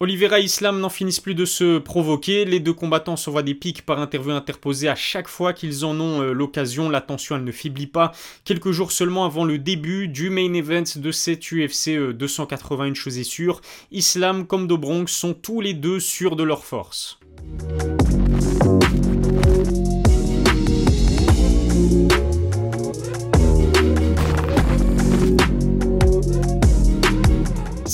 Oliveira et Islam n'en finissent plus de se provoquer, les deux combattants s'envoient des pics par interview interposée à chaque fois qu'ils en ont euh, l'occasion, la tension elle ne faiblit pas. Quelques jours seulement avant le début du main event de cette UFC 280, une chose est sûre, Islam comme Dobronx sont tous les deux sûrs de leur force.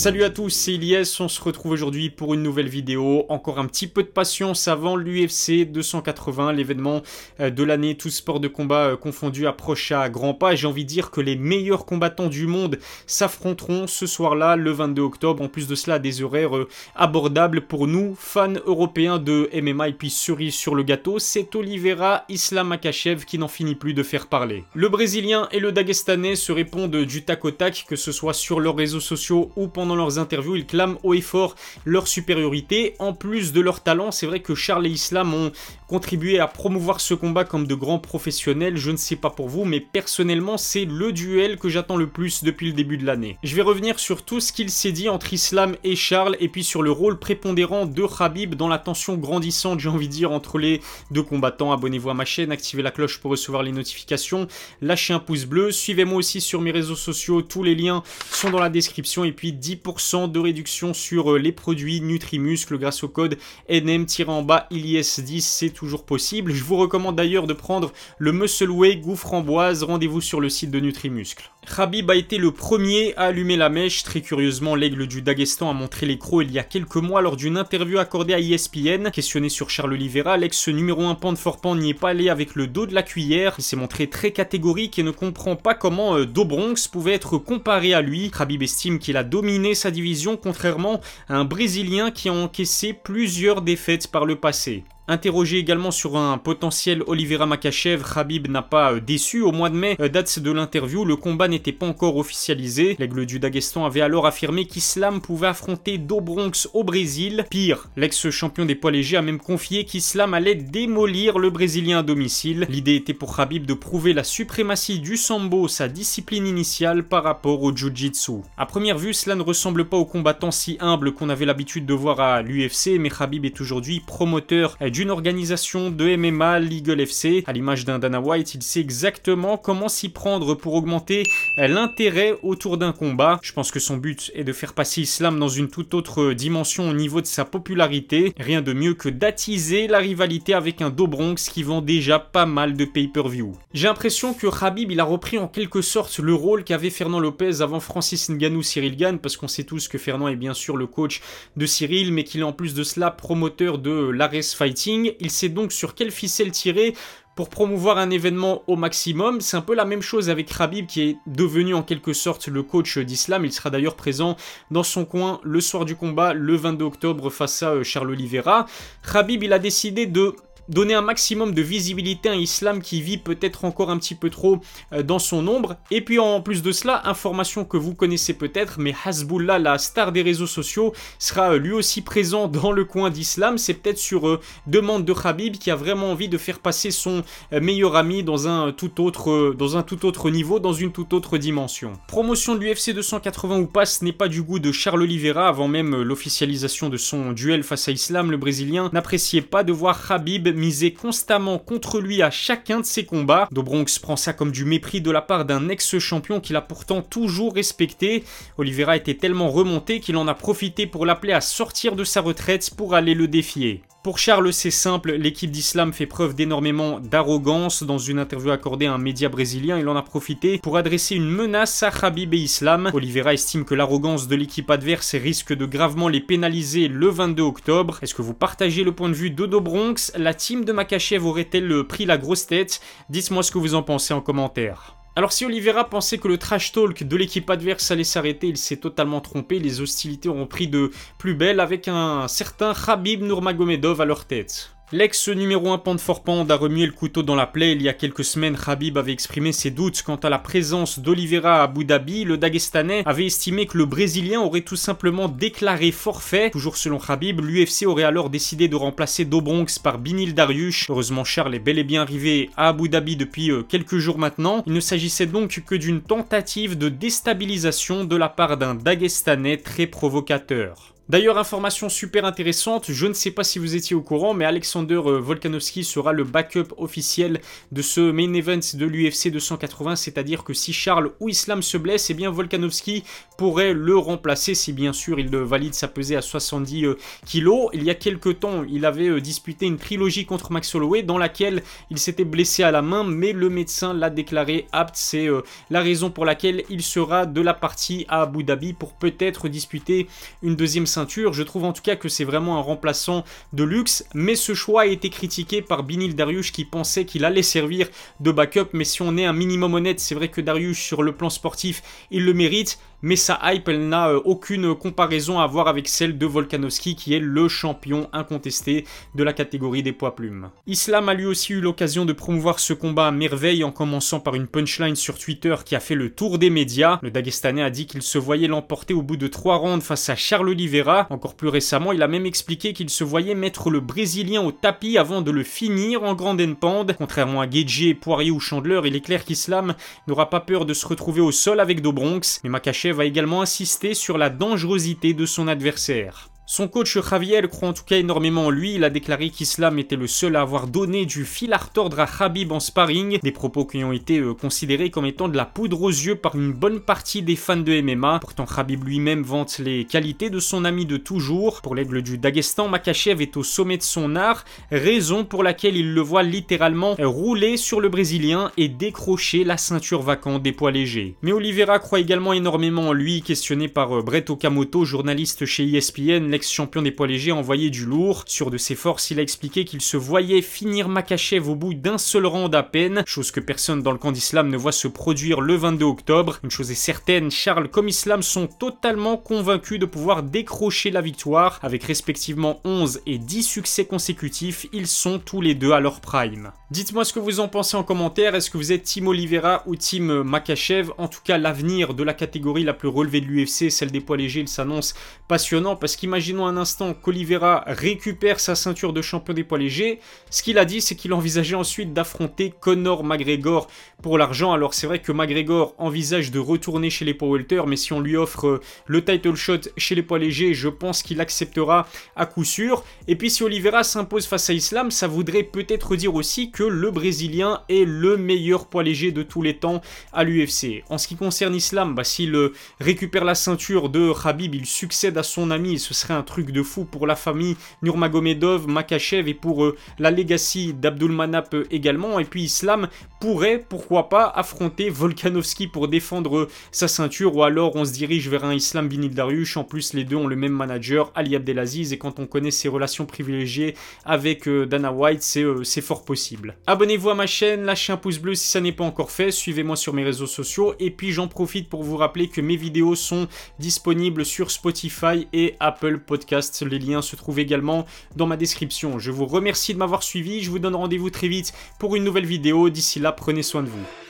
Salut à tous, c'est Ilyes, on se retrouve aujourd'hui pour une nouvelle vidéo. Encore un petit peu de patience avant l'UFC 280, l'événement euh, de l'année, tout sport de combat euh, confondu approche à grands pas. J'ai envie de dire que les meilleurs combattants du monde s'affronteront ce soir-là, le 22 octobre. En plus de cela, des horaires euh, abordables pour nous, fans européens de MMA. Et puis cerise sur le gâteau, c'est Oliveira Islam Makachev qui n'en finit plus de faire parler. Le Brésilien et le Dagestanais se répondent du tac au tac, que ce soit sur leurs réseaux sociaux ou pendant leurs interviews, ils clament haut et fort leur supériorité. En plus de leur talent, c'est vrai que Charles et Islam ont contribué à promouvoir ce combat comme de grands professionnels. Je ne sais pas pour vous, mais personnellement, c'est le duel que j'attends le plus depuis le début de l'année. Je vais revenir sur tout ce qu'il s'est dit entre Islam et Charles, et puis sur le rôle prépondérant de Khabib dans la tension grandissante, j'ai envie de dire, entre les deux combattants. Abonnez-vous à ma chaîne, activez la cloche pour recevoir les notifications, lâchez un pouce bleu, suivez-moi aussi sur mes réseaux sociaux, tous les liens sont dans la description, et puis 10% de réduction sur euh, les produits Nutrimuscle grâce au code NM-en-bas ILIS10, c'est toujours possible. Je vous recommande d'ailleurs de prendre le Muscle Way goût framboise, rendez-vous sur le site de Nutrimuscle. Khabib a été le premier à allumer la mèche. Très curieusement, l'aigle du Daghestan a montré les crocs il y a quelques mois lors d'une interview accordée à ESPN. Questionné sur Charles Oliveira, l'ex numéro 1 pan de Forpan n'y est pas allé avec le dos de la cuillère. Il s'est montré très catégorique et ne comprend pas comment euh, Dobronx pouvait être comparé à lui. Khabib estime qu'il a dominé sa division contrairement à un Brésilien qui a encaissé plusieurs défaites par le passé. Interrogé également sur un potentiel Oliveira Makachev, Khabib n'a pas euh, déçu. Au mois de mai, euh, date de l'interview, le combat n'était pas encore officialisé. L'aigle du Daghestan avait alors affirmé qu'Islam pouvait affronter Dobronx au Brésil. Pire, l'ex-champion des poids légers a même confié qu'Islam allait démolir le Brésilien à domicile. L'idée était pour Khabib de prouver la suprématie du sambo, sa discipline initiale, par rapport au jiu-jitsu. À première vue, cela ne ressemble pas au combattant si humble qu'on avait l'habitude de voir à l'UFC, mais Khabib est aujourd'hui promoteur du une organisation de MMA, Legal FC. À l'image d'un Dana White, il sait exactement comment s'y prendre pour augmenter l'intérêt autour d'un combat. Je pense que son but est de faire passer Islam dans une toute autre dimension au niveau de sa popularité. Rien de mieux que d'attiser la rivalité avec un Dobronx qui vend déjà pas mal de pay-per-view. J'ai l'impression que Khabib il a repris en quelque sorte le rôle qu'avait Fernand Lopez avant Francis Ngannou Cyril Gann parce qu'on sait tous que Fernand est bien sûr le coach de Cyril mais qu'il est en plus de cela promoteur de l'Ares Il sait donc sur quelle ficelle tirer pour promouvoir un événement au maximum. C'est un peu la même chose avec Rabib qui est devenu en quelque sorte le coach d'Islam. Il sera d'ailleurs présent dans son coin le soir du combat le 22 octobre face à euh, Charles Oliveira. Rabib il a décidé de donner un maximum de visibilité à un islam qui vit peut-être encore un petit peu trop euh, dans son ombre. Et puis en plus de cela, information que vous connaissez peut-être, mais Hasbullah, la star des réseaux sociaux, sera euh, lui aussi présent dans le coin d'islam. C'est peut-être sur euh, demande de Khabib qui a vraiment envie de faire passer son meilleur ami dans un tout autre, dans un tout autre niveau, dans une toute autre dimension. Promotion de l'UFC 280 ou pas, ce n'est pas du goût de Charles Oliveira avant même l'officialisation de son duel face à Islam. Le Brésilien n'appréciait pas de voir Khabib miser constamment contre lui à chacun de ses combats. Dobronx prend ça comme du mépris de la part d'un ex-champion qu'il a pourtant toujours respecté. Oliveira était tellement remonté qu'il en a profité pour l'appeler à sortir de sa retraite pour aller le défier. Pour Charles, c'est simple, l'équipe d'Islam fait preuve d'énormément d'arrogance. Dans une interview accordée à un média brésilien, il en a profité pour adresser une menace à Khabib et Islam. Oliveira estime que l'arrogance de l'équipe adverse risque de gravement les pénaliser le 22 octobre. Est-ce que vous partagez le point de vue d'Odo Bronx? La team de Makachev aurait-elle pris la grosse tête? Dites-moi ce que vous en pensez en commentaire. Alors si Oliveira pensait que le trash talk de l'équipe adverse allait s'arrêter, il s'est totalement trompé, les hostilités ont pris de plus belle avec un certain Khabib Nurmagomedov à leur tête. L'ex numéro 1 Pand a remué le couteau dans la plaie. Il y a quelques semaines, Khabib avait exprimé ses doutes quant à la présence d'Oliveira à Abu Dhabi. Le Dagestanais avait estimé que le Brésilien aurait tout simplement déclaré forfait. Toujours selon Khabib, l'UFC aurait alors décidé de remplacer Dobronx par Binil Dariush. Heureusement, Charles est bel et bien arrivé à Abu Dhabi depuis euh, quelques jours maintenant. Il ne s'agissait donc que d'une tentative de déstabilisation de la part d'un Dagestanais très provocateur. D'ailleurs, information super intéressante, je ne sais pas si vous étiez au courant, mais Alexander euh, Volkanovski sera le backup officiel de ce main event de l'UFC 280, c'est-à-dire que si Charles ou Islam se blesse, eh bien Volkanovski pourrait le remplacer si bien sûr il valide sa pesée à 70 euh, kg. Il y a quelques temps, il avait euh, disputé une trilogie contre Max Holloway dans laquelle il s'était blessé à la main, mais le médecin l'a déclaré apte. C'est la raison pour laquelle il sera de la partie à Abu Dhabi pour peut-être disputer une deuxième ceinture. Je trouve en tout cas que c'est vraiment un remplaçant de luxe, mais ce choix a été critiqué par Binil Dariush qui pensait qu'il allait servir de backup, mais si on est un minimum honnête, c'est vrai que Dariush sur le plan sportif, il le mérite, mais sa hype, elle n'a euh, aucune comparaison à voir avec celle de Volkanovski qui est le champion incontesté de la catégorie des poids plumes. Islam a lui aussi eu l'occasion de promouvoir ce combat à merveille en commençant par une punchline sur Twitter qui a fait le tour des médias. Le Dagestanais a dit qu'il se voyait l'emporter au bout de trois rounds face à Charles Oliveira. Encore plus récemment, il a même expliqué qu'il se voyait mettre le Brésilien au tapis avant de le finir en grande pande. Contrairement à Gagey, Poirier ou Chandler, il est clair qu'Islam n'aura pas peur de se retrouver au sol avec Dobronx, mais Makachev va également insister sur la dangerosité de son adversaire. Son coach Javier croit en tout cas énormément en lui, il a déclaré qu'Islam était le seul à avoir donné du fil à retordre à Khabib en sparring, des propos qui ont été euh, considérés comme étant de la poudre aux yeux par une bonne partie des fans de MMA. Pourtant Khabib lui-même vante les qualités de son ami de toujours. Pour l'aigle du Daghestan, Makachev est au sommet de son art, raison pour laquelle il le voit littéralement rouler sur le Brésilien et décrocher la ceinture vacante des poids légers. Mais Oliveira croit également énormément en lui, questionné par euh, Brett Okamoto, journaliste chez ESPN, champion des poids légers, envoyé du lourd. Sur de ses forces, il a expliqué qu'il se voyait finir Makachev au bout d'un seul round à peine, chose que personne dans le camp d'Islam ne voit se produire le 22 octobre. Une chose est certaine, Charles comme Islam sont totalement convaincus de pouvoir décrocher la victoire. Avec respectivement 11 et 10 succès consécutifs, ils sont tous les deux à leur prime. Dites-moi ce que vous en pensez en commentaire, est-ce que vous êtes Team Oliveira ou Team Makachev En tout cas, l'avenir de la catégorie la plus relevée de l'UFC, celle des poids légers, il s'annonce passionnant parce qu'imaginez un instant qu'Olivera récupère sa ceinture de champion des poids légers, ce qu'il a dit, c'est qu'il envisageait ensuite d'affronter Conor McGregor pour l'argent. Alors c'est vrai que McGregor envisage de retourner chez les poids welter, mais si on lui offre euh, le title shot chez les poids légers, je pense qu'il acceptera à coup sûr. Et puis si Oliveira s'impose face à Islam, ça voudrait peut-être dire aussi que le Brésilien est le meilleur poids léger de tous les temps à l'UFC. En ce qui concerne Islam, bah, s'il euh, récupère la ceinture de Khabib, il succède à son ami, ce serait un truc de fou pour la famille Nurmagomedov, Makachev et pour euh, la legacy d'Abdulmanap euh, également. Et puis Islam pourrait, pourquoi pas, affronter Volkanovski pour défendre euh, sa ceinture ou alors on se dirige vers un Islam Binil Dariush. En plus, les deux ont le même manager, Ali Abdelaziz, et quand on connaît ses relations privilégiées avec Dana White, c'est fort possible. Abonnez-vous à ma chaîne, lâchez un pouce bleu si ça n'est pas encore fait, suivez-moi sur mes réseaux sociaux et puis j'en profite pour vous rappeler que mes vidéos sont disponibles sur Spotify et Apple podcast. Les liens se trouvent également dans ma description. Je vous remercie de m'avoir suivi. Je vous donne rendez-vous très vite pour une nouvelle vidéo. D'ici là, prenez soin de vous.